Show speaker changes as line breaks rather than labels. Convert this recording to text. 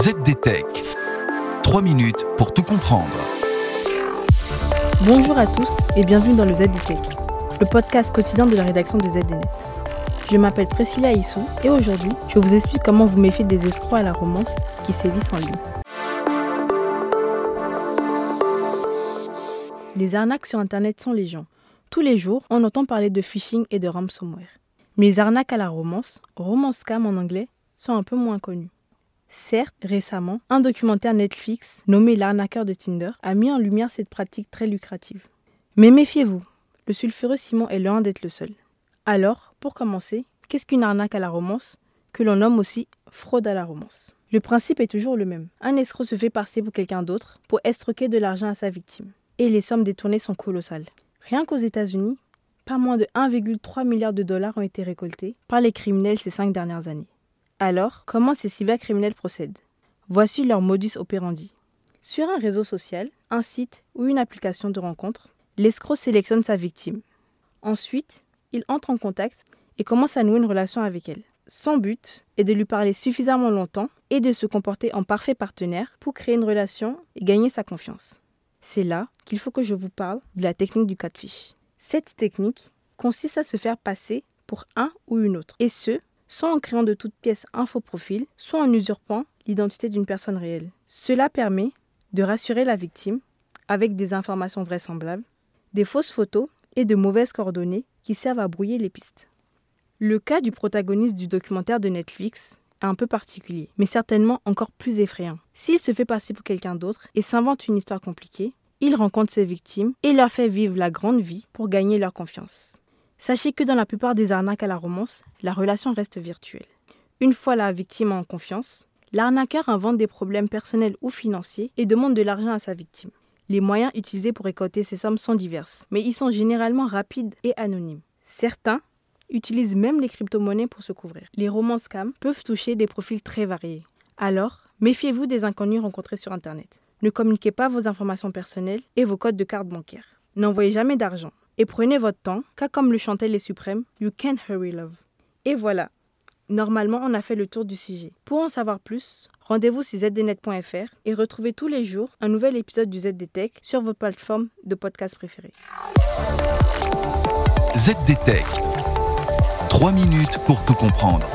ZDTech. 3 minutes pour tout comprendre.
Bonjour à tous et bienvenue dans le ZDTech, le podcast quotidien de la rédaction de ZDNet. Je m'appelle Priscilla Issou et aujourd'hui, je vous explique comment vous méfier des escrocs à la romance qui sévissent en ligne. Les arnaques sur Internet sont légion. Tous les jours, on entend parler de phishing et de ransomware. Mais les arnaques à la romance, romance scam en anglais, sont un peu moins connues. Certes, récemment, un documentaire Netflix nommé L'arnaqueur de Tinder a mis en lumière cette pratique très lucrative. Mais méfiez-vous, le sulfureux Simon est loin d'être le seul. Alors, pour commencer, qu'est-ce qu'une arnaque à la romance, que l'on nomme aussi fraude à la romance Le principe est toujours le même. Un escroc se fait passer pour quelqu'un d'autre pour estroquer de l'argent à sa victime. Et les sommes détournées sont colossales. Rien qu'aux États-Unis, pas moins de 1,3 milliard de dollars ont été récoltés par les criminels ces cinq dernières années. Alors, comment ces cybercriminels procèdent? Voici leur modus operandi. Sur un réseau social, un site ou une application de rencontre, l'escroc sélectionne sa victime. Ensuite, il entre en contact et commence à nouer une relation avec elle. Son but est de lui parler suffisamment longtemps et de se comporter en parfait partenaire pour créer une relation et gagner sa confiance. C'est là qu'il faut que je vous parle de la technique du catfish. Cette technique consiste à se faire passer pour un ou une autre, et ce, soit en créant de toutes pièces un faux profil, soit en usurpant l'identité d'une personne réelle. Cela permet de rassurer la victime avec des informations vraisemblables, des fausses photos et de mauvaises coordonnées qui servent à brouiller les pistes. Le cas du protagoniste du documentaire de Netflix est un peu particulier, mais certainement encore plus effrayant. S'il se fait passer pour quelqu'un d'autre et s'invente une histoire compliquée, il rencontre ses victimes et leur fait vivre la grande vie pour gagner leur confiance. Sachez que dans la plupart des arnaques à la romance, la relation reste virtuelle. Une fois la victime en confiance, l'arnaqueur invente des problèmes personnels ou financiers et demande de l'argent à sa victime. Les moyens utilisés pour récolter ces sommes sont diverses, mais ils sont généralement rapides et anonymes. Certains utilisent même les crypto-monnaies pour se couvrir. Les romans scams peuvent toucher des profils très variés. Alors, méfiez-vous des inconnus rencontrés sur Internet. Ne communiquez pas vos informations personnelles et vos codes de carte bancaire. N'envoyez jamais d'argent et prenez votre temps, car comme le chantait les suprêmes, You can't hurry love. Et voilà, normalement on a fait le tour du sujet. Pour en savoir plus, rendez-vous sur zdnet.fr et retrouvez tous les jours un nouvel épisode du ZDTech sur vos plateformes de podcast préférées.
ZDTech. 3 minutes pour tout comprendre.